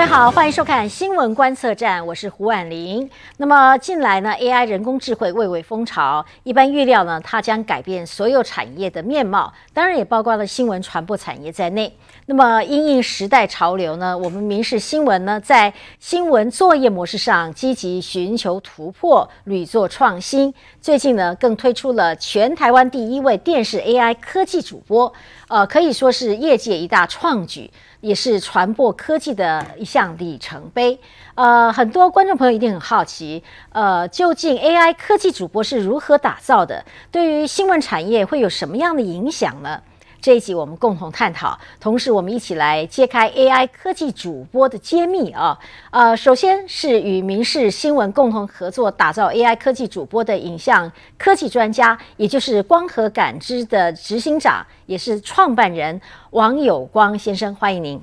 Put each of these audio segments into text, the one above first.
位好，欢迎收看新闻观测站，我是胡婉玲。那么近来呢，AI 人工智慧蔚为风潮，一般预料呢，它将改变所有产业的面貌，当然也包括了新闻传播产业在内。那么因应时代潮流呢，我们民事新闻呢，在新闻作业模式上积极寻求突破，屡做创新。最近呢，更推出了全台湾第一位电视 AI 科技主播，呃，可以说是业界一大创举。也是传播科技的一项里程碑。呃，很多观众朋友一定很好奇，呃，究竟 AI 科技主播是如何打造的？对于新闻产业会有什么样的影响呢？这一集我们共同探讨，同时我们一起来揭开 AI 科技主播的揭秘啊！呃，首先是与民事新闻共同合作打造 AI 科技主播的影像科技专家，也就是光和感知的执行长，也是创办人王有光先生，欢迎您。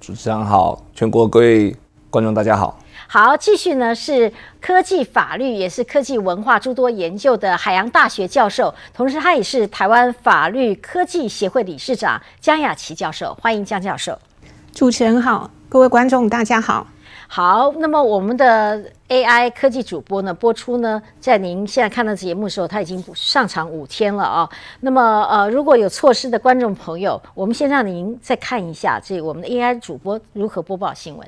主持人好，全国各位观众大家好。好，继续呢是科技法律，也是科技文化诸多研究的海洋大学教授，同时他也是台湾法律科技协会理事长江雅琪教授，欢迎江教授。主持人好，各位观众大家好。好，那么我们的 AI 科技主播呢播出呢，在您现在看到节目的时候，他已经上场五天了啊。那么呃，如果有错失的观众朋友，我们先让您再看一下这我们的 AI 主播如何播报新闻。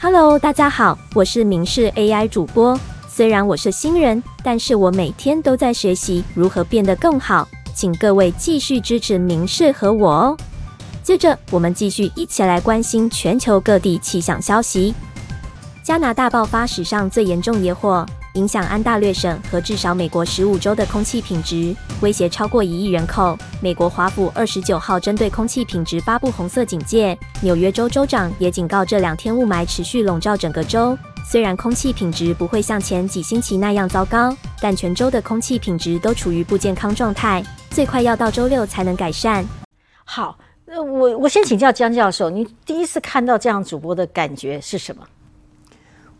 Hello，大家好，我是明视 AI 主播。虽然我是新人，但是我每天都在学习如何变得更好。请各位继续支持明视和我哦。接着，我们继续一起来关心全球各地气象消息。加拿大爆发史上最严重野火。影响安大略省和至少美国十五州的空气品质，威胁超过一亿人口。美国华府二十九号针对空气品质发布红色警戒。纽约州州长也警告，这两天雾霾持续笼罩整个州。虽然空气品质不会像前几星期那样糟糕，但全州的空气品质都处于不健康状态，最快要到周六才能改善。好，那，我我先请教江教授，你第一次看到这样主播的感觉是什么？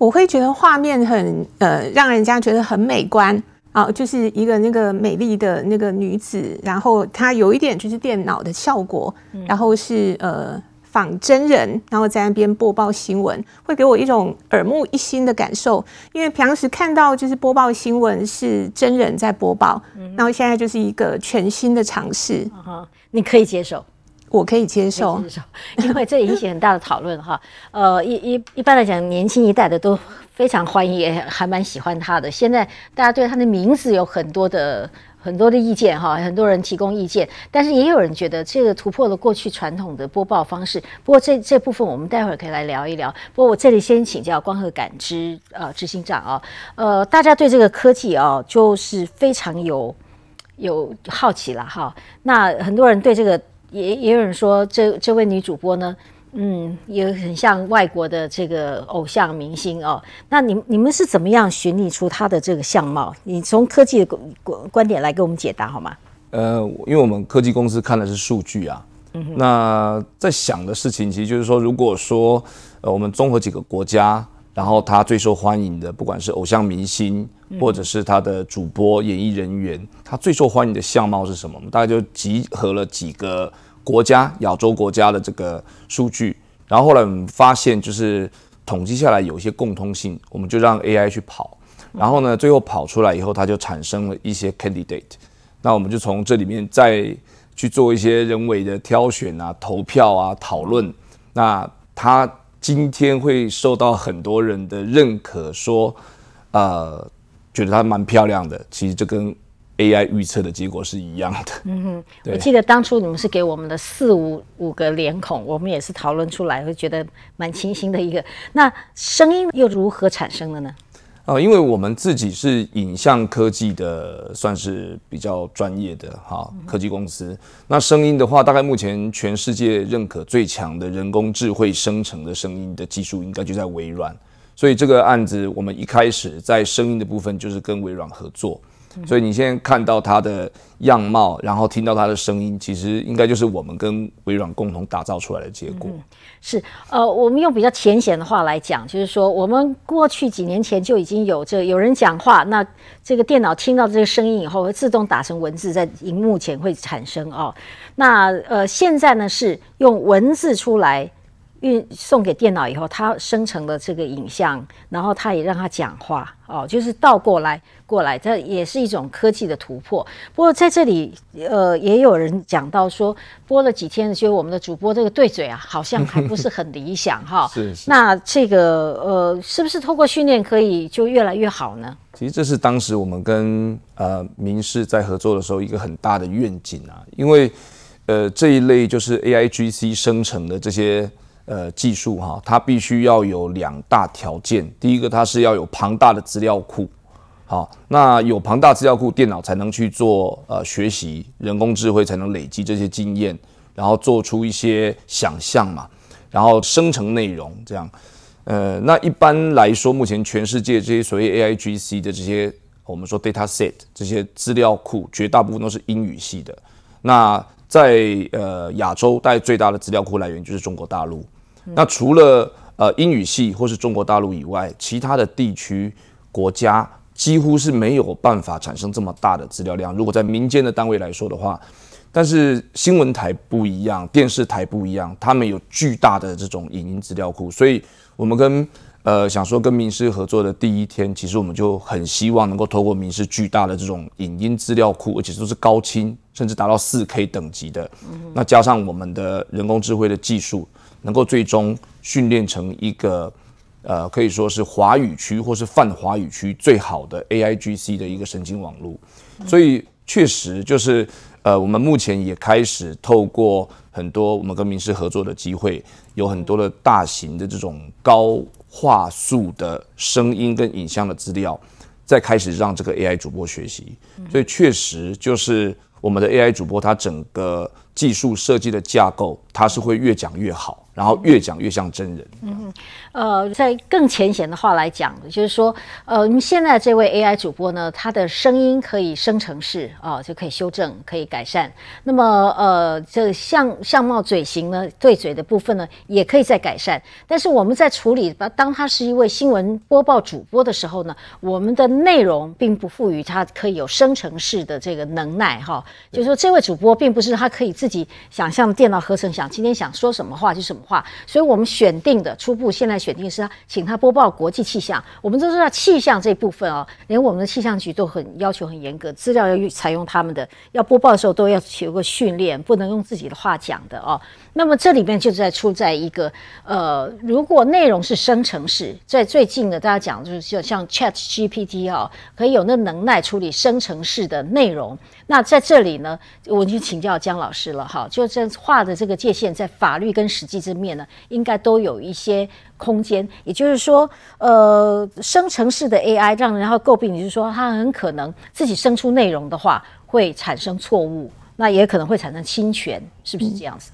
我会觉得画面很呃，让人家觉得很美观啊，就是一个那个美丽的那个女子，然后她有一点就是电脑的效果，然后是呃仿真人，然后在那边播报新闻，会给我一种耳目一新的感受。因为平时看到就是播报新闻是真人在播报，然后现在就是一个全新的尝试，你可以接受。我可以接受，因为这引起很大的讨论哈。呃，一一一般来讲，年轻一代的都非常欢迎，也还蛮喜欢他的。现在大家对他的名字有很多的很多的意见哈，很多人提供意见，但是也有人觉得这个突破了过去传统的播报方式。不过这这部分我们待会儿可以来聊一聊。不过我这里先请教光和感知呃执行长啊，呃，大家对这个科技啊就是非常有有好奇了哈。那很多人对这个。也也有人说，这这位女主播呢，嗯，也很像外国的这个偶像明星哦。那你你们是怎么样寻觅出她的这个相貌？你从科技的观观点来给我们解答好吗？呃，因为我们科技公司看的是数据啊。那在想的事情，其实就是说，如果说呃，我们综合几个国家，然后他最受欢迎的，不管是偶像明星，或者是他的主播、演艺人员，他最受欢迎的相貌是什么？我们大概就集合了几个。国家亚洲国家的这个数据，然后后来我们发现，就是统计下来有一些共通性，我们就让 AI 去跑，然后呢，最后跑出来以后，它就产生了一些 candidate，那我们就从这里面再去做一些人为的挑选啊、投票啊、讨论，那他今天会受到很多人的认可，说呃，觉得它蛮漂亮的，其实这跟 AI 预测的结果是一样的。嗯哼，我记得当初你们是给我们的四五五个脸孔，我们也是讨论出来，会觉得蛮清新的一个。那声音又如何产生的呢？啊，因为我们自己是影像科技的，算是比较专业的哈科技公司。那声音的话，大概目前全世界认可最强的人工智慧生成的声音的技术，应该就在微软。所以这个案子，我们一开始在声音的部分就是跟微软合作。所以你现在看到它的样貌，然后听到它的声音，其实应该就是我们跟微软共同打造出来的结果。是，呃，我们用比较浅显的话来讲，就是说，我们过去几年前就已经有这有人讲话，那这个电脑听到这个声音以后，会自动打成文字在荧幕前会产生哦。那呃，现在呢是用文字出来。运送给电脑以后，它生成了这个影像，然后它也让它讲话哦，就是倒过来过来，这也是一种科技的突破。不过在这里，呃，也有人讲到说，播了几天，觉得我们的主播这个对嘴啊，好像还不是很理想哈。是是那这个呃，是不是透过训练可以就越来越好呢？其实这是当时我们跟呃明视在合作的时候一个很大的愿景啊，因为呃这一类就是 AIGC 生成的这些呃技术哈，它必须要有两大条件，第一个它是要有庞大的资料库，好，那有庞大资料库，电脑才能去做呃学习，人工智慧才能累积这些经验，然后做出一些想象嘛，然后生成内容这样。呃，那一般来说，目前全世界这些所谓 AIGC 的这些我们说 data set 这些资料库，绝大部分都是英语系的。那在呃亚洲，大概最大的资料库来源就是中国大陆。那除了呃英语系或是中国大陆以外，其他的地区国家几乎是没有办法产生这么大的资料量。如果在民间的单位来说的话，但是新闻台不一样，电视台不一样，他们有巨大的这种影音资料库，所以我们跟呃想说跟民视合作的第一天，其实我们就很希望能够透过民视巨大的这种影音资料库，而且都是高清，甚至达到四 K 等级的，那加上我们的人工智慧的技术，能够最终训练成一个呃可以说是华语区或是泛华语区最好的 AIGC 的一个神经网络，所以确实就是。呃，我们目前也开始透过很多我们跟名师合作的机会，有很多的大型的这种高画素的声音跟影像的资料，再开始让这个 AI 主播学习。所以确实就是我们的 AI 主播，它整个技术设计的架构，它是会越讲越好。然后越讲越像真人。嗯，呃，在更浅显的话来讲，就是说，呃，我们现在这位 AI 主播呢，他的声音可以生成式啊，就可以修正，可以改善。那么，呃，这相相貌、嘴型呢，对嘴的部分呢，也可以再改善。但是我们在处理，当他是一位新闻播报主播的时候呢，我们的内容并不赋予他可以有生成式的这个能耐哈。就是说，这位主播并不是他可以自己想象电脑合成，想今天想说什么话就什么。话，所以我们选定的初步现在选定是他，请他播报国际气象。我们都知道气象这部分哦，连我们的气象局都很要求很严格，资料要采用他们的，要播报的时候都要有个训练，不能用自己的话讲的哦。那么这里面就在出在一个呃，如果内容是生成式，在最近的大家讲就是像像 Chat GPT 哦，可以有那能耐处理生成式的内容。那在这里呢，我就请教姜老师了哈，就这画的这个界限，在法律跟实际之面呢，应该都有一些空间。也就是说，呃，生成式的 AI 让人家诟病，就是说它很可能自己生出内容的话，会产生错误，那也可能会产生侵权，是不是这样子？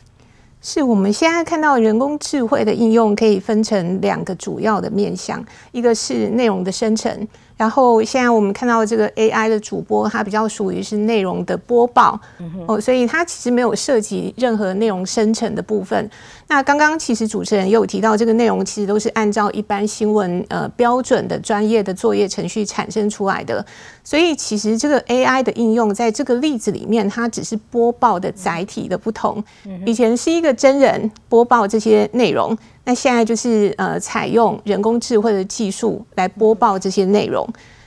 是我们现在看到人工智慧的应用，可以分成两个主要的面向，一个是内容的生成。然后现在我们看到这个 AI 的主播，它比较属于是内容的播报哦，所以它其实没有涉及任何内容生成的部分。那刚刚其实主持人也有提到，这个内容其实都是按照一般新闻呃标准的专业的作业程序产生出来的。所以其实这个 AI 的应用在这个例子里面，它只是播报的载体的不同。以前是一个真人播报这些内容。那现在就是呃，采用人工智慧的技术来播报这些内容。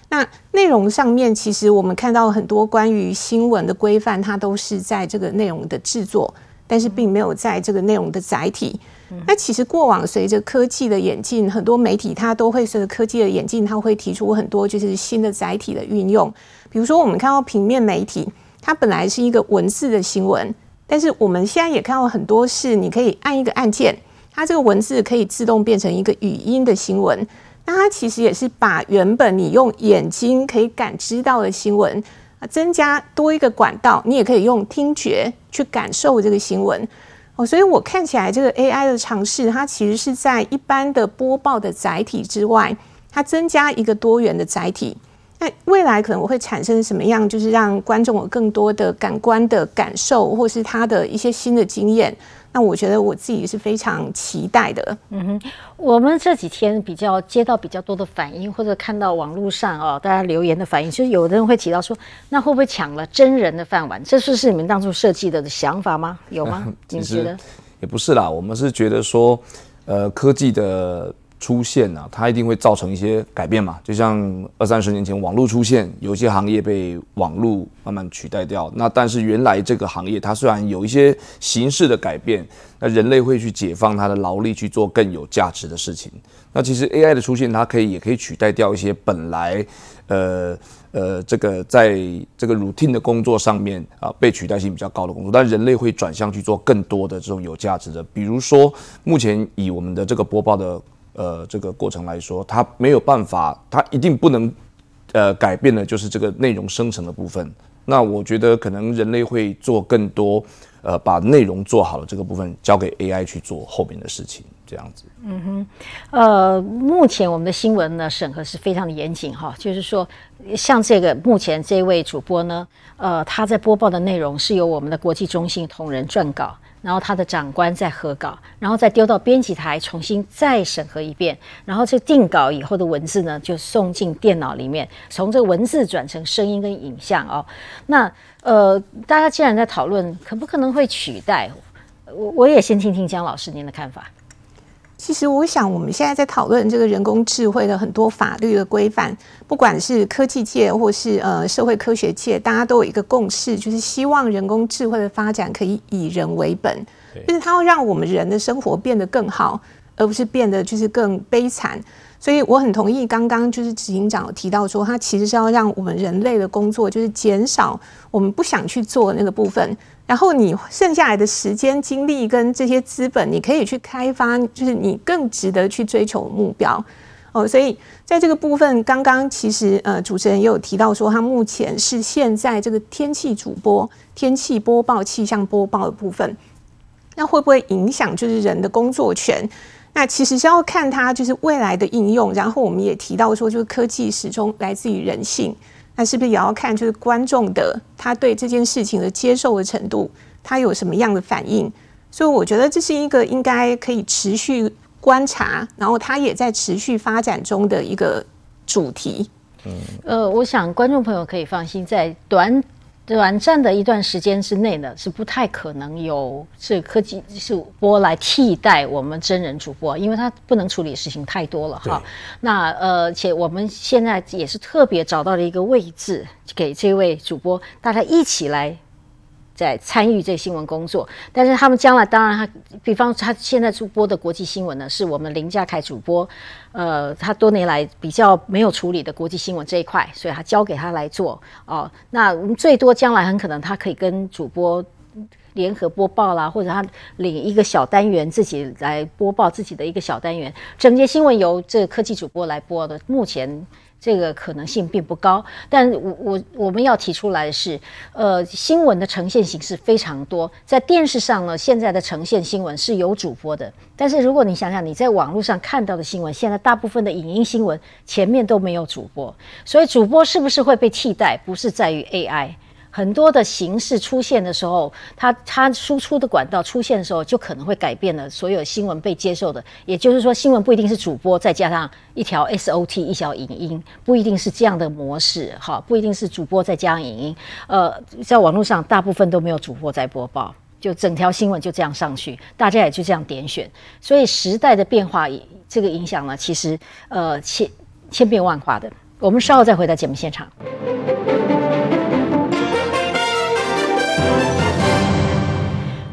那内容上面，其实我们看到很多关于新闻的规范，它都是在这个内容的制作，但是并没有在这个内容的载体。那其实过往随着科技的演进，很多媒体它都会随着科技的演进，它会提出很多就是新的载体的运用。比如说，我们看到平面媒体，它本来是一个文字的新闻，但是我们现在也看到很多是你可以按一个按键。它这个文字可以自动变成一个语音的新闻，那它其实也是把原本你用眼睛可以感知到的新闻啊，增加多一个管道，你也可以用听觉去感受这个新闻哦。所以我看起来这个 AI 的尝试，它其实是在一般的播报的载体之外，它增加一个多元的载体。那未来可能我会产生什么样？就是让观众有更多的感官的感受，或是他的一些新的经验。那我觉得我自己是非常期待的。嗯哼，我们这几天比较接到比较多的反应，或者看到网络上哦大家留言的反应，就是有的人会提到说，那会不会抢了真人的饭碗？这是是你们当初设计的想法吗？有吗？你觉得？也不是啦，我们是觉得说，呃科技的出现啊，它一定会造成一些改变嘛。就像二三十年前网络出现，有些行业被网络慢慢取代掉。那但是原来这个行业它虽然有一些形式的改变，那人类会去解放它的劳力去做更有价值的事情。那其实 AI 的出现，它可以也可以取代掉一些本来呃呃这个在这个 routine 的工作上面啊被取代性比较高的工作，但人类会转向去做更多的这种有价值的，比如说目前以我们的这个播报的呃这个过程来说，它没有办法，它一定不能呃改变的就是这个内容生成的部分。那我觉得可能人类会做更多，呃，把内容做好了这个部分交给 AI 去做后面的事情，这样子。嗯哼呃，目前我们的新闻呢审核是非常的严谨哈，就是说，像这个目前这位主播呢，呃，他在播报的内容是由我们的国际中心同仁撰稿，然后他的长官再核稿，然后再丢到编辑台重新再审核一遍，然后这定稿以后的文字呢就送进电脑里面，从这文字转成声音跟影像哦。那呃，大家既然在讨论可不可能会取代，我我也先听听江老师您的看法。其实我想，我们现在在讨论这个人工智慧的很多法律的规范，不管是科技界或是呃社会科学界，大家都有一个共识，就是希望人工智慧的发展可以以人为本，就是它会让我们人的生活变得更好，而不是变得就是更悲惨。所以我很同意刚刚就是执行长有提到说，它其实是要让我们人类的工作就是减少我们不想去做的那个部分，然后你剩下来的时间、精力跟这些资本，你可以去开发，就是你更值得去追求目标。哦，所以在这个部分，刚刚其实呃主持人也有提到说，他目前是现在这个天气主播、天气播报、气象播报的部分，那会不会影响就是人的工作权？那其实是要看它就是未来的应用，然后我们也提到说，就是科技始终来自于人性，那是不是也要看就是观众的他对这件事情的接受的程度，他有什么样的反应？所以我觉得这是一个应该可以持续观察，然后它也在持续发展中的一个主题。嗯呃，我想观众朋友可以放心，在短短暂的一段时间之内呢，是不太可能有这科技主播来替代我们真人主播，因为他不能处理的事情太多了哈。那呃，且我们现在也是特别找到了一个位置给这位主播，大家一起来。在参与这新闻工作，但是他们将来当然他，比方他现在主播的国际新闻呢，是我们林家凯主播，呃，他多年来比较没有处理的国际新闻这一块，所以他交给他来做哦。那我们最多将来很可能他可以跟主播联合播报啦，或者他领一个小单元自己来播报自己的一个小单元，整节新闻由这个科技主播来播的。目前。这个可能性并不高，但我我我们要提出来的是，呃，新闻的呈现形式非常多，在电视上呢，现在的呈现新闻是有主播的，但是如果你想想你在网络上看到的新闻，现在大部分的影音新闻前面都没有主播，所以主播是不是会被替代，不是在于 AI。很多的形式出现的时候，它它输出的管道出现的时候，就可能会改变了所有新闻被接受的。也就是说，新闻不一定是主播再加上一条 SOT 一条影音，不一定是这样的模式，哈，不一定是主播再加上影音。呃，在网络上大部分都没有主播在播报，就整条新闻就这样上去，大家也就这样点选。所以时代的变化，这个影响呢，其实呃千千变万化的。我们稍后再回到节目现场。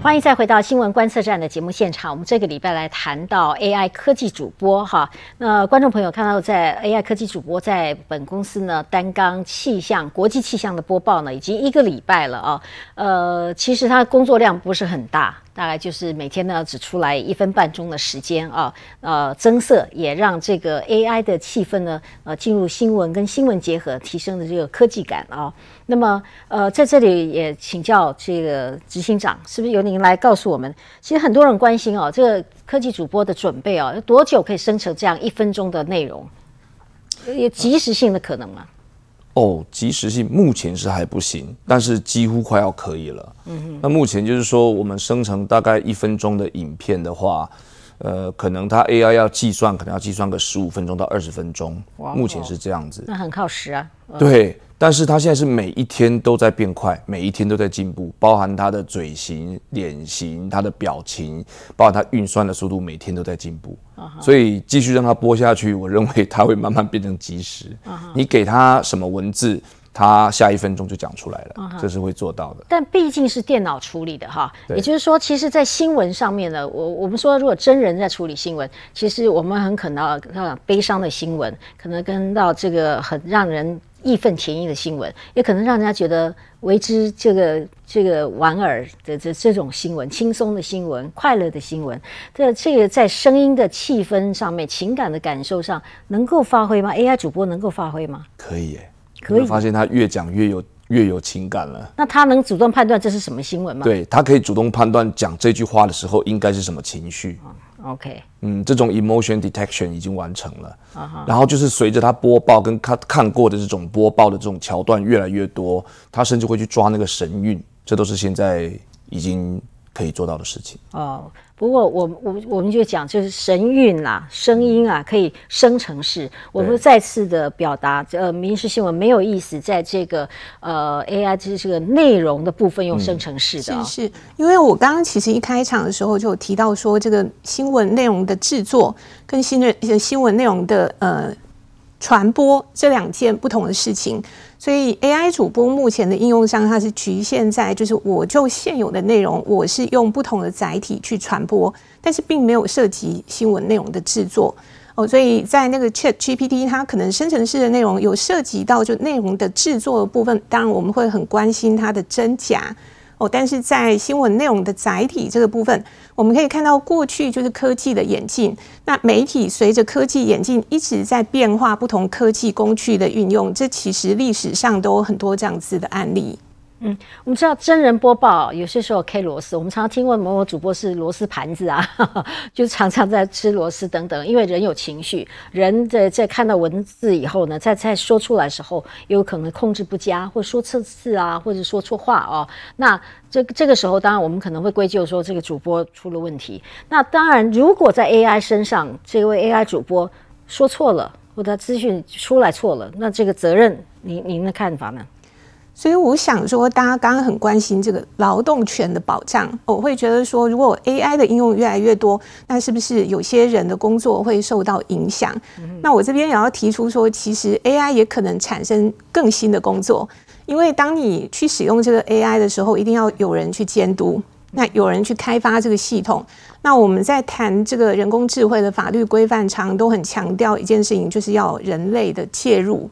欢迎再回到新闻观测站的节目现场。我们这个礼拜来谈到 AI 科技主播哈。那观众朋友看到，在 AI 科技主播在本公司呢担纲气象、国际气象的播报呢，已经一个礼拜了啊。呃，其实他工作量不是很大。大概就是每天呢只出来一分半钟的时间啊，呃，增色也让这个 AI 的气氛呢，呃，进入新闻跟新闻结合，提升的这个科技感啊。那么，呃，在这里也请教这个执行长，是不是由您来告诉我们？其实很多人关心哦，这个科技主播的准备哦，要多久可以生成这样一分钟的内容？有及时性的可能吗？哦，即时性目前是还不行，但是几乎快要可以了。嗯，那目前就是说，我们生成大概一分钟的影片的话，呃，可能它 AI 要计算，可能要计算个十五分钟到二十分钟，目前是这样子。那很耗时啊。对，但是它现在是每一天都在变快，每一天都在进步，包含它的嘴型、脸型、它的表情，包含它运算的速度，每天都在进步。所以继续让它播下去，我认为它会慢慢变成即时。你给它什么文字？他下一分钟就讲出来了，这是会做到的。但毕竟是电脑处理的哈，也就是说，其实，在新闻上面呢，我我们说，如果真人在处理新闻，其实我们很可能到悲伤的新闻，可能跟到这个很让人义愤填膺的新闻，也可能让人家觉得为之这个这个莞尔的这这种新闻，轻松的新闻，快乐的新闻，这这个在声音的气氛上面，情感的感受上，能够发挥吗？AI 主播能够发挥吗？可以耶。可以发现他越讲越有越有情感了。那他能主动判断这是什么新闻吗？对他可以主动判断讲这句话的时候应该是什么情绪。OK，嗯，这种 emotion detection 已经完成了。然后就是随着他播报跟他看过的这种播报的这种桥段越来越多，他甚至会去抓那个神韵，这都是现在已经可以做到的事情。哦。不过我我我们就讲，就是神韵啊，声音啊，可以生成式。我们再次的表达，呃，民事新闻没有意思，在这个呃 AI 就是这个内容的部分用生成式的。是是，因为我刚刚其实一开场的时候就有提到说，这个新闻内容的制作跟新的新闻内容的呃传播这两件不同的事情。所以 AI 主播目前的应用上，它是局限在就是我就现有的内容，我是用不同的载体去传播，但是并没有涉及新闻内容的制作哦。所以在那个 Chat GPT，它可能生成式的内容有涉及到就内容的制作的部分，当然我们会很关心它的真假。哦，但是在新闻内容的载体这个部分，我们可以看到过去就是科技的演进，那媒体随着科技演进一直在变化，不同科技工具的运用，这其实历史上都有很多这样子的案例。嗯，我们知道真人播报有些时候 K 螺丝，我们常常听过某某主播是螺丝盘子啊，就常常在吃螺丝等等。因为人有情绪，人在在看到文字以后呢，在在说出来的时候，有可能控制不佳，或说错字啊，或者说错话哦。那这这个时候，当然我们可能会归咎说这个主播出了问题。那当然，如果在 AI 身上，这位 AI 主播说错了，或者资讯出来错了，那这个责任，您您的看法呢？所以我想说，大家刚刚很关心这个劳动权的保障，我会觉得说，如果 AI 的应用越来越多，那是不是有些人的工作会受到影响？那我这边也要提出说，其实 AI 也可能产生更新的工作，因为当你去使用这个 AI 的时候，一定要有人去监督，那有人去开发这个系统。那我们在谈这个人工智慧的法律规范，常都很强调一件事情，就是要人类的介入。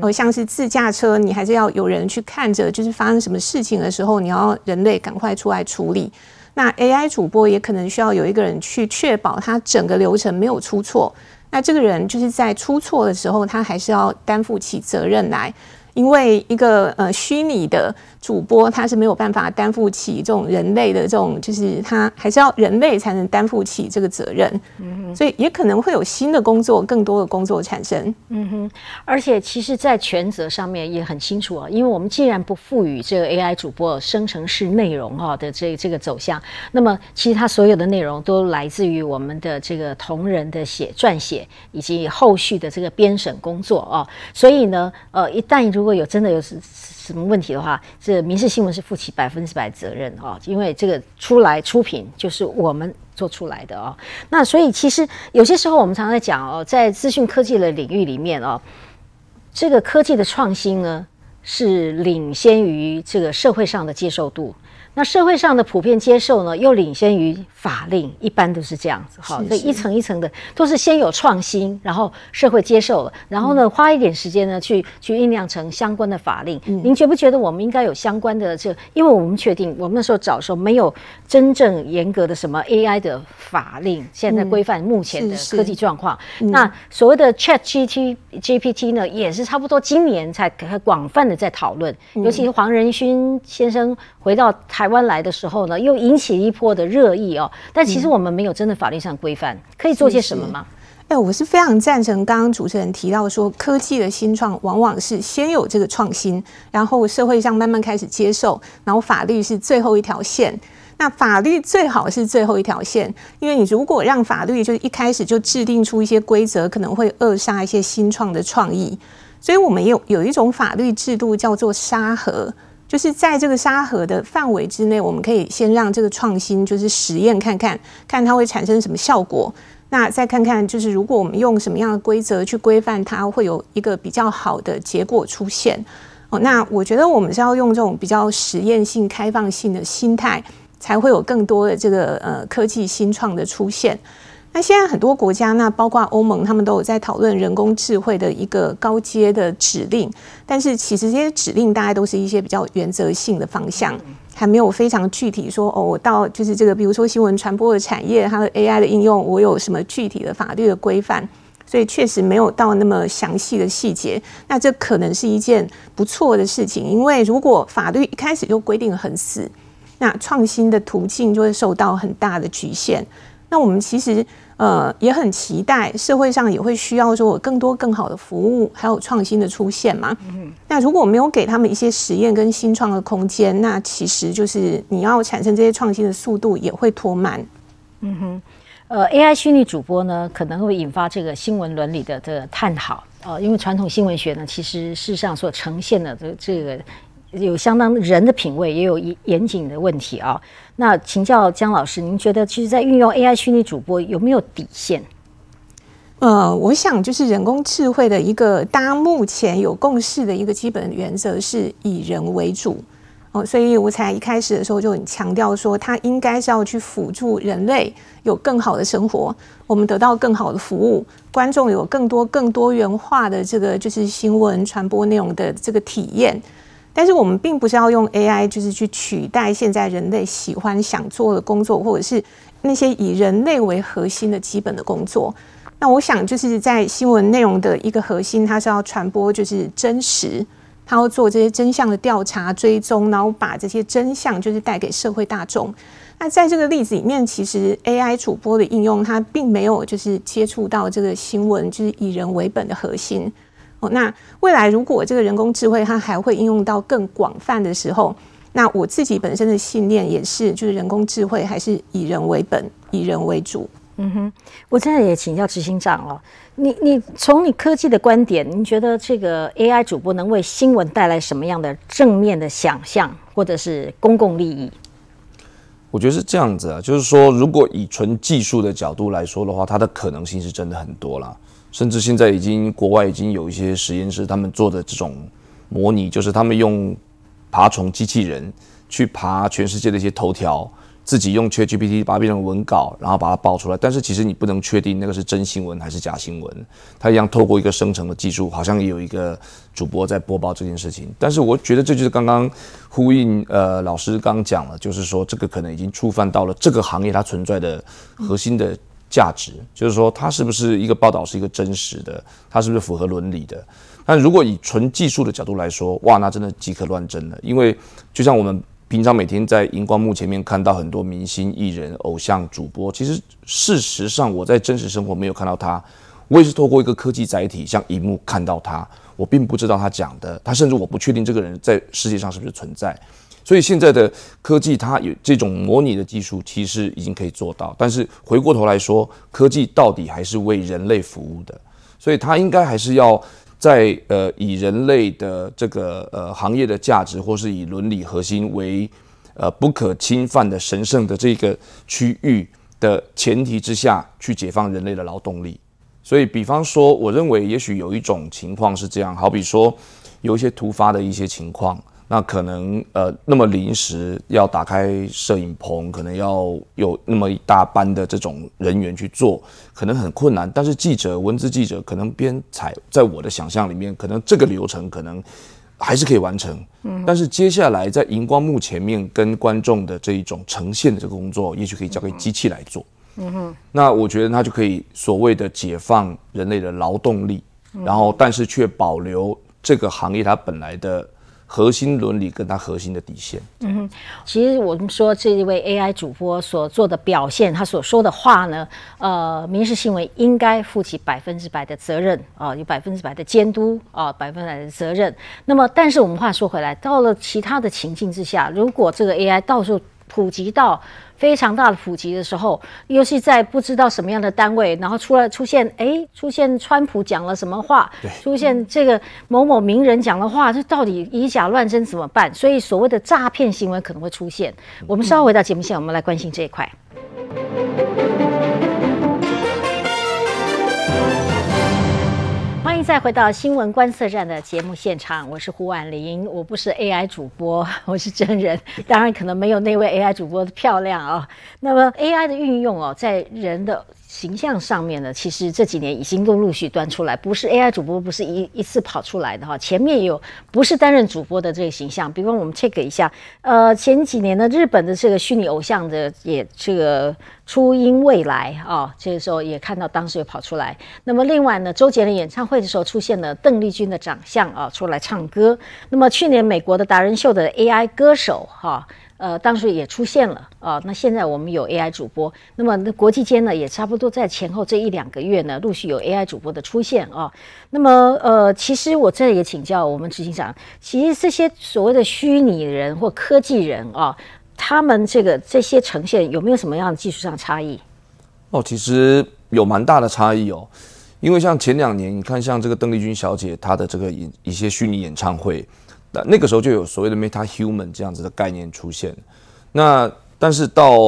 呃，像是自驾车，你还是要有人去看着，就是发生什么事情的时候，你要人类赶快出来处理。那 AI 主播也可能需要有一个人去确保他整个流程没有出错。那这个人就是在出错的时候，他还是要担负起责任来，因为一个呃虚拟的。主播他是没有办法担负起这种人类的这种，就是他还是要人类才能担负起这个责任，嗯哼，所以也可能会有新的工作，更多的工作产生，嗯哼，而且其实，在权责上面也很清楚啊，因为我们既然不赋予这个 AI 主播生成式内容哈的这这个走向，那么其实它所有的内容都来自于我们的这个同仁的写撰写以及后续的这个编审工作啊，所以呢，呃，一旦如如果有真的有什。什么问题的话，这民事新闻是负起百分之百责任哦，因为这个出来出品就是我们做出来的哦。那所以其实有些时候我们常常在讲哦，在资讯科技的领域里面哦，这个科技的创新呢是领先于这个社会上的接受度。那社会上的普遍接受呢，又领先于法令，一般都是这样子哈。所以一层一层的都是先有创新，然后社会接受了，然后呢花一点时间呢去去酝酿成相关的法令。您觉不觉得我们应该有相关的这？因为我们确定我们那时候找的时候没有真正严格的什么 AI 的法令，现在规范目前的科技状况。那所谓的 Chat GPT GPT 呢，也是差不多今年才广泛的在讨论，尤其是黄仁勋先生回到台。台湾来的时候呢，又引起一波的热议哦。但其实我们没有真的法律上规范，可以做些什么吗？哎，我是非常赞成刚刚主持人提到说，科技的新创往往是先有这个创新，然后社会上慢慢开始接受，然后法律是最后一条线。那法律最好是最后一条线，因为你如果让法律就一开始就制定出一些规则，可能会扼杀一些新创的创意。所以我们有有一种法律制度叫做沙盒，就是在这个沙盒的范围之内，我们可以先让这个创新就是实验看看，看它会产生什么效果。那再看看，就是如果我们用什么样的规则去规范它，会有一个比较好的结果出现。哦，那我觉得我们是要用这种比较实验性、开放性的心态，才会有更多的这个呃科技新创的出现。那现在很多国家，那包括欧盟，他们都有在讨论人工智慧的一个高阶的指令，但是其实这些指令大概都是一些比较原则性的方向。还没有非常具体说哦，我到就是这个，比如说新闻传播的产业，它的 AI 的应用，我有什么具体的法律的规范？所以确实没有到那么详细的细节。那这可能是一件不错的事情，因为如果法律一开始就规定很死，那创新的途径就会受到很大的局限。那我们其实。呃，也很期待社会上也会需要说更多更好的服务，还有创新的出现嘛。那如果没有给他们一些实验跟新创的空间，那其实就是你要产生这些创新的速度也会拖慢。嗯哼，呃，AI 虚拟主播呢，可能会引发这个新闻伦理的这个探讨。呃，因为传统新闻学呢，其实事实上所呈现的这这个。有相当人的品味，也有严谨的问题啊。那请教姜老师，您觉得其实，在运用 AI 虚拟主播有没有底线？呃，我想就是人工智慧的一个大家目前有共识的一个基本原则是以人为主哦，所以我才一开始的时候就很强调说，它应该是要去辅助人类有更好的生活，我们得到更好的服务，观众有更多更多元化的这个就是新闻传播内容的这个体验。但是我们并不是要用 AI，就是去取代现在人类喜欢想做的工作，或者是那些以人类为核心的基本的工作。那我想就是在新闻内容的一个核心，它是要传播就是真实，它要做这些真相的调查追踪，然后把这些真相就是带给社会大众。那在这个例子里面，其实 AI 主播的应用，它并没有就是接触到这个新闻就是以人为本的核心。哦，那未来如果这个人工智慧它还会应用到更广泛的时候，那我自己本身的信念也是，就是人工智慧还是以人为本，以人为主。嗯哼，我现在也请教执行长哦，你你从你科技的观点，您觉得这个 AI 主播能为新闻带来什么样的正面的想象，或者是公共利益？我觉得是这样子啊，就是说，如果以纯技术的角度来说的话，它的可能性是真的很多了。甚至现在已经国外已经有一些实验室，他们做的这种模拟，就是他们用爬虫机器人去爬全世界的一些头条，自己用 ChatGPT 把它变成文稿，然后把它报出来。但是其实你不能确定那个是真新闻还是假新闻。它一样透过一个生成的技术，好像也有一个主播在播报这件事情。但是我觉得这就是刚刚呼应呃老师刚讲了，就是说这个可能已经触犯到了这个行业它存在的核心的。价值就是说，它是不是一个报道是一个真实的，它是不是符合伦理的？但如果以纯技术的角度来说，哇，那真的即可乱真了。因为就像我们平常每天在荧光幕前面看到很多明星、艺人、偶像、主播，其实事实上我在真实生活没有看到他，我也是透过一个科技载体，像荧幕看到他，我并不知道他讲的，他甚至我不确定这个人在世界上是不是存在。所以现在的科技，它有这种模拟的技术，其实已经可以做到。但是回过头来说，科技到底还是为人类服务的，所以它应该还是要在呃以人类的这个呃行业的价值，或是以伦理核心为呃不可侵犯的神圣的这个区域的前提之下去解放人类的劳动力。所以，比方说，我认为也许有一种情况是这样，好比说有一些突发的一些情况。那可能呃，那么临时要打开摄影棚，可能要有那么一大班的这种人员去做，可能很困难。但是记者、文字记者可能编采，在我的想象里面，可能这个流程可能还是可以完成。嗯。但是接下来在荧光幕前面跟观众的这一种呈现的这个工作，也许可以交给机器来做。嗯哼。那我觉得它就可以所谓的解放人类的劳动力，然后但是却保留这个行业它本来的。核心伦理跟他核心的底线。嗯哼，其实我们说这一位 AI 主播所做的表现，他所说的话呢，呃，民事行为应该负起百分之百的责任啊，有百分之百的监督啊，百分之百的责任。那么，但是我们话说回来，到了其他的情境之下，如果这个 AI 到处普及到非常大的普及的时候，尤其在不知道什么样的单位，然后出来出现，哎，出现川普讲了什么话，出现这个某某名人讲的话，这到底以假乱真怎么办？所以所谓的诈骗行为可能会出现。我们稍后回到节目线，我们来关心这一块。再回到新闻观测站的节目现场，我是胡婉玲，我不是 AI 主播，我是真人，当然可能没有那位 AI 主播的漂亮啊。那么 AI 的运用哦，在人的。形象上面呢，其实这几年已经都陆续端出来，不是 AI 主播，不是一一次跑出来的哈。前面也有不是担任主播的这个形象，比方我们 check 一下，呃，前几年呢，日本的这个虚拟偶像的也这个初音未来啊，这个时候也看到当时有跑出来。那么另外呢，周杰伦演唱会的时候出现了邓丽君的长相啊，出来唱歌。那么去年美国的达人秀的 AI 歌手哈。呃，当时也出现了啊。那现在我们有 AI 主播，那么那国际间呢，也差不多在前后这一两个月呢，陆续有 AI 主播的出现啊。那么呃，其实我这里也请教我们执行长，其实这些所谓的虚拟人或科技人啊，他们这个这些呈现有没有什么样的技术上差异？哦，其实有蛮大的差异哦。因为像前两年，你看像这个邓丽君小姐她的这个一一些虚拟演唱会。那个时候就有所谓的 meta human 这样子的概念出现，那但是到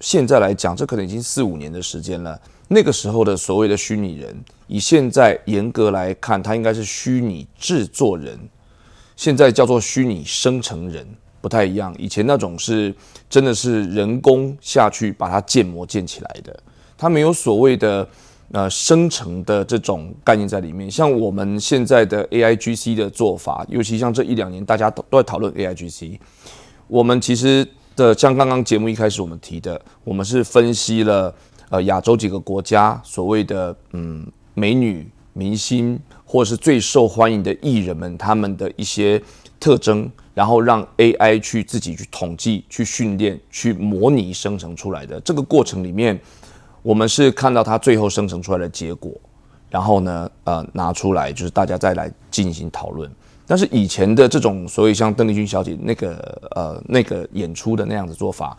现在来讲，这可能已经四五年的时间了。那个时候的所谓的虚拟人，以现在严格来看，它应该是虚拟制作人，现在叫做虚拟生成人，不太一样。以前那种是真的是人工下去把它建模建起来的，它没有所谓的。呃，生成的这种概念在里面，像我们现在的 A I G C 的做法，尤其像这一两年，大家都都在讨论 A I G C。我们其实的像刚刚节目一开始我们提的，我们是分析了呃亚洲几个国家所谓的嗯美女明星或是最受欢迎的艺人们他们的一些特征，然后让 A I 去自己去统计、去训练、去模拟生成出来的这个过程里面。我们是看到它最后生成出来的结果，然后呢，呃，拿出来就是大家再来进行讨论。但是以前的这种所谓像邓丽君小姐那个呃那个演出的那样子做法，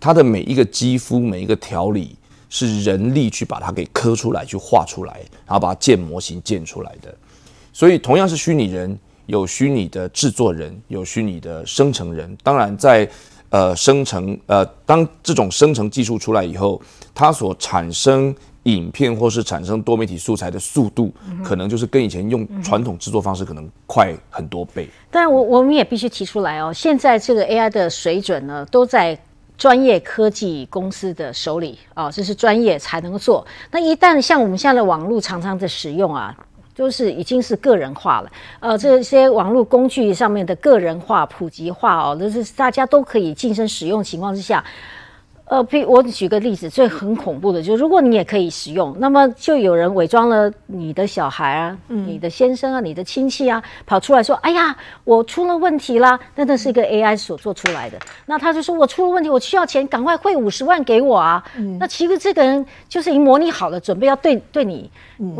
它的每一个肌肤每一个条理是人力去把它给刻出来去画出来，然后把它建模型建出来的。所以同样是虚拟人，有虚拟的制作人，有虚拟的生成人。当然在呃，生成呃，当这种生成技术出来以后，它所产生影片或是产生多媒体素材的速度，可能就是跟以前用传统制作方式可能快很多倍。但我我们也必须提出来哦，现在这个 AI 的水准呢，都在专业科技公司的手里啊，这是专业才能做。那一旦像我们现在的网络常常在使用啊。都是已经是个人化了，呃，这些网络工具上面的个人化、普及化哦，就是大家都可以晋升使用情况之下。呃，比我举个例子，最很恐怖的，就是如果你也可以使用，那么就有人伪装了你的小孩啊、你的先生啊、你的亲戚啊，跑出来说：“哎呀，我出了问题啦！”那那是一个 AI 所做出来的。那他就说：“我出了问题，我需要钱，赶快汇五十万给我啊！”那其实这个人就是已经模拟好了，准备要对对你，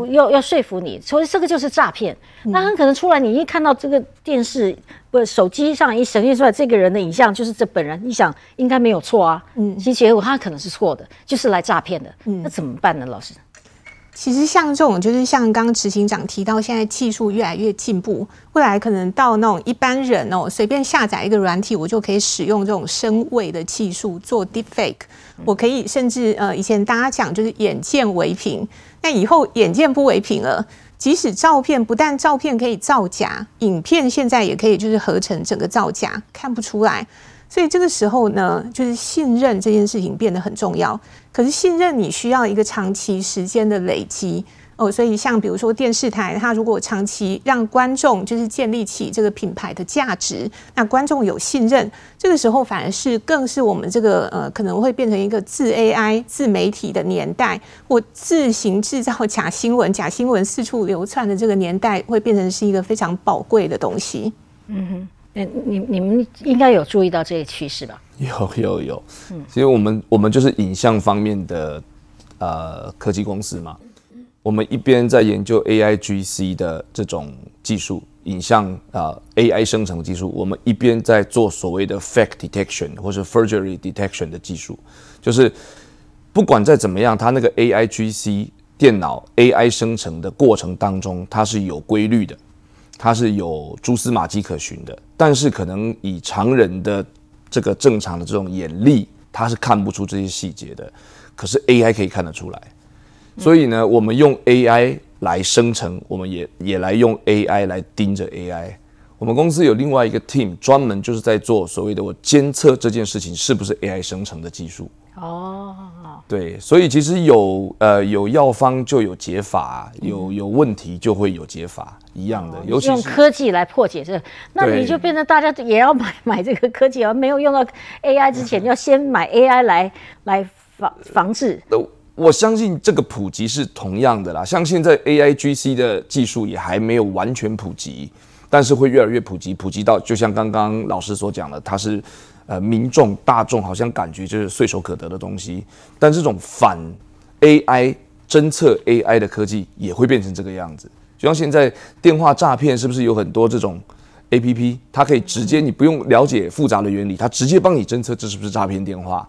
要要说服你，所以这个就是诈骗。那很可能出来，你一看到这个电视。不，手机上一显现出来这个人的影像就是这本人，你想应该没有错啊。嗯，其实结果他可能是错的，就是来诈骗的。嗯，那怎么办呢，老师？其实像这种，就是像刚刚执行长提到，现在技术越来越进步，未来可能到那种一般人哦，随便下载一个软体，我就可以使用这种声位的技术做 deepfake。我可以甚至呃，以前大家讲就是眼见为凭，那以后眼见不为凭了。即使照片不但照片可以造假，影片现在也可以就是合成整个造假，看不出来。所以这个时候呢，就是信任这件事情变得很重要。可是信任你需要一个长期时间的累积。哦，所以像比如说电视台，它如果长期让观众就是建立起这个品牌的价值，那观众有信任，这个时候反而是更是我们这个呃可能会变成一个自 AI 自媒体的年代，或自行制造假新闻、假新闻四处流窜的这个年代，会变成是一个非常宝贵的东西。嗯哼，那你你们应该有注意到这些趋势吧？有有有，嗯，其实我们我们就是影像方面的呃科技公司嘛。我们一边在研究 AI GC 的这种技术，影像啊 AI 生成技术，我们一边在做所谓的 fact detection 或是 forgery detection 的技术，就是不管再怎么样，它那个 AI GC 电脑 AI 生成的过程当中，它是有规律的，它是有蛛丝马迹可循的，但是可能以常人的这个正常的这种眼力，它是看不出这些细节的，可是 AI 可以看得出来。所以呢，我们用 AI 来生成，我们也也来用 AI 来盯着 AI。我们公司有另外一个 team，专门就是在做所谓的我监测这件事情是不是 AI 生成的技术。哦，对，所以其实有呃有药方就有解法，有有问题就会有解法一样的。尤其用科技来破解这，那你就变成大家也要买 买这个科技，而没有用到 AI 之前，要先买 AI 来来防防治。我相信这个普及是同样的啦，像现在 A I G C 的技术也还没有完全普及，但是会越来越普及，普及到就像刚刚老师所讲的，它是呃民众大众好像感觉就是随手可得的东西，但这种反 A I 侦测 A I 的科技也会变成这个样子，就像现在电话诈骗是不是有很多这种？A P P，它可以直接，你不用了解复杂的原理，它直接帮你侦测这是不是诈骗电话。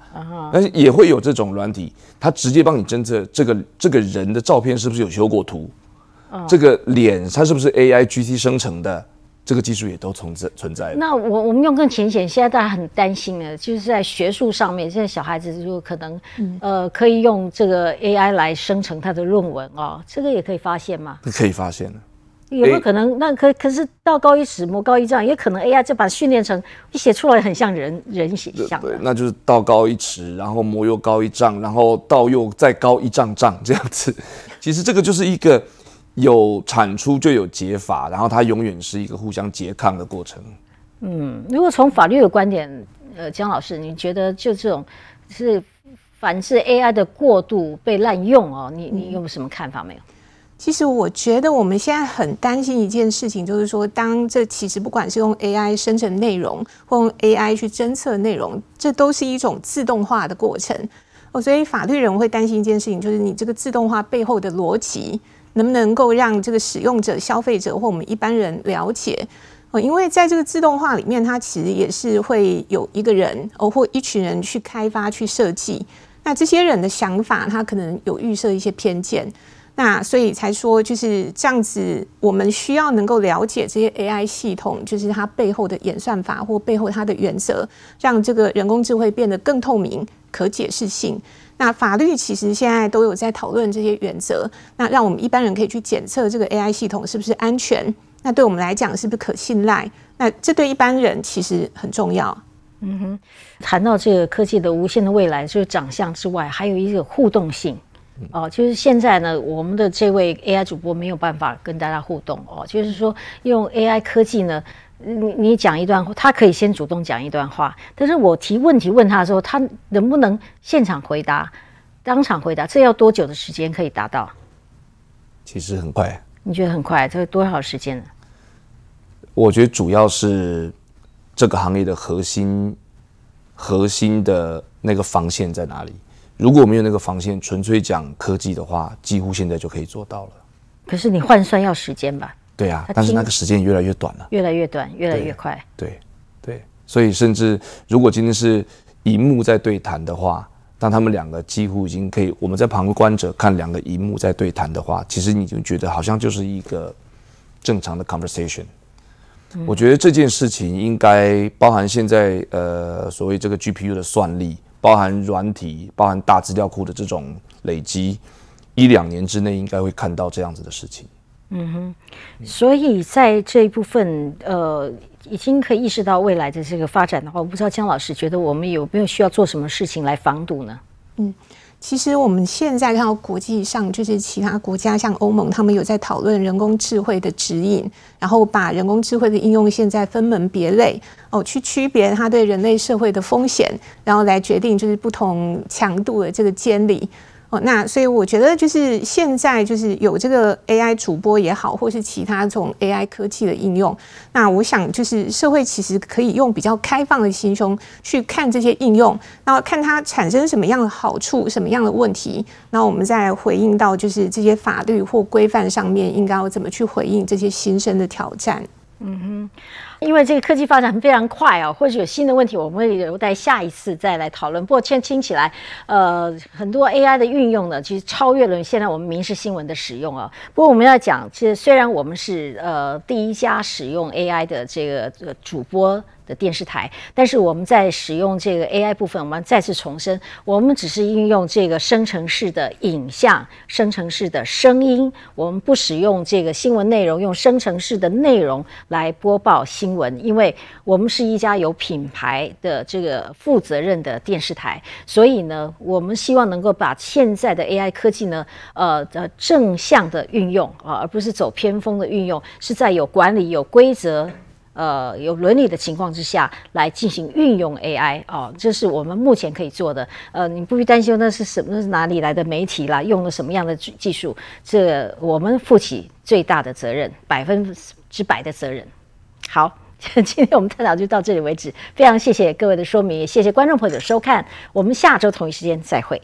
但是也会有这种软体，它直接帮你侦测这个这个人的照片是不是有修过图，这个脸它是不是 A I G T 生成的，这个技术也都存在存在。那我我们用更浅显，现在大家很担心的，就是在学术上面，现在小孩子就可能呃可以用这个 A I 来生成他的论文哦，这个也可以发现吗？可以发现的。有没有可能？那可可是道高一尺，魔高一丈，也可能 AI 就把训练成一写出来很像人人写像。对，那就是道高一尺，然后魔又高一丈，然后道又再高一丈丈这样子。其实这个就是一个有产出就有解法，然后它永远是一个互相拮抗的过程。嗯，如果从法律的观点，呃，江老师，你觉得就这种是反制 AI 的过度被滥用哦？你你有什么看法没有？其实我觉得我们现在很担心一件事情，就是说，当这其实不管是用 AI 生成内容，或用 AI 去侦测内容，这都是一种自动化的过程。哦，所以法律人会担心一件事情，就是你这个自动化背后的逻辑，能不能够让这个使用者、消费者或我们一般人了解？哦，因为在这个自动化里面，它其实也是会有一个人哦，或一群人去开发、去设计。那这些人的想法，他可能有预设一些偏见。那所以才说就是这样子，我们需要能够了解这些 AI 系统，就是它背后的演算法或背后它的原则，让这个人工智慧变得更透明、可解释性。那法律其实现在都有在讨论这些原则，那让我们一般人可以去检测这个 AI 系统是不是安全，那对我们来讲是不是可信赖？那这对一般人其实很重要。嗯哼，谈到这个科技的无限的未来，就是长相之外，还有一个互动性。哦，就是现在呢，我们的这位 AI 主播没有办法跟大家互动哦。就是说，用 AI 科技呢，你你讲一段话，他可以先主动讲一段话，但是我提问题问他的时候，他能不能现场回答、当场回答？这要多久的时间可以达到？其实很快。你觉得很快？这多少时间呢？我觉得主要是这个行业的核心、核心的那个防线在哪里？如果没有那个防线，纯粹讲科技的话，几乎现在就可以做到了。可是你换算要时间吧？对啊，但是那个时间越来越短了，越来越短，越来越快。对对，所以甚至如果今天是荧幕在对谈的话，当他们两个几乎已经可以，我们在旁观者看两个荧幕在对谈的话，其实你就觉得好像就是一个正常的 conversation。我觉得这件事情应该包含现在呃所谓这个 GPU 的算力。包含软体、包含大资料库的这种累积，一两年之内应该会看到这样子的事情。嗯哼，所以在这一部分，呃，已经可以意识到未来的这个发展的话，我不知道江老师觉得我们有没有需要做什么事情来防堵呢？嗯。其实我们现在看到国际上，就是其他国家像欧盟，他们有在讨论人工智慧的指引，然后把人工智慧的应用现在分门别类哦，去区别它对人类社会的风险，然后来决定就是不同强度的这个监理哦，那所以我觉得就是现在就是有这个 AI 主播也好，或是其他这种 AI 科技的应用，那我想就是社会其实可以用比较开放的心胸去看这些应用，然后看它产生什么样的好处，什么样的问题，然后我们再回应到就是这些法律或规范上面应该要怎么去回应这些新生的挑战。嗯哼。因为这个科技发展非常快啊，或许有新的问题，我们会留待下一次再来讨论。不过，现听起来，呃，很多 AI 的运用呢，其实超越了现在我们民事新闻的使用啊。不过，我们要讲，其实虽然我们是呃第一家使用 AI 的这个主播。的电视台，但是我们在使用这个 AI 部分，我们再次重申，我们只是应用这个生成式的影像、生成式的声音，我们不使用这个新闻内容，用生成式的内容来播报新闻，因为我们是一家有品牌的这个负责任的电视台，所以呢，我们希望能够把现在的 AI 科技呢，呃呃正向的运用啊，而不是走偏锋的运用，是在有管理、有规则。呃，有伦理的情况之下来进行运用 AI 哦，这是我们目前可以做的。呃，你不必担心那是什么，那是哪里来的媒体啦，用了什么样的技术？这我们负起最大的责任，百分之百的责任。好，今天我们探讨就到这里为止，非常谢谢各位的说明，也谢谢观众朋友的收看，我们下周同一时间再会。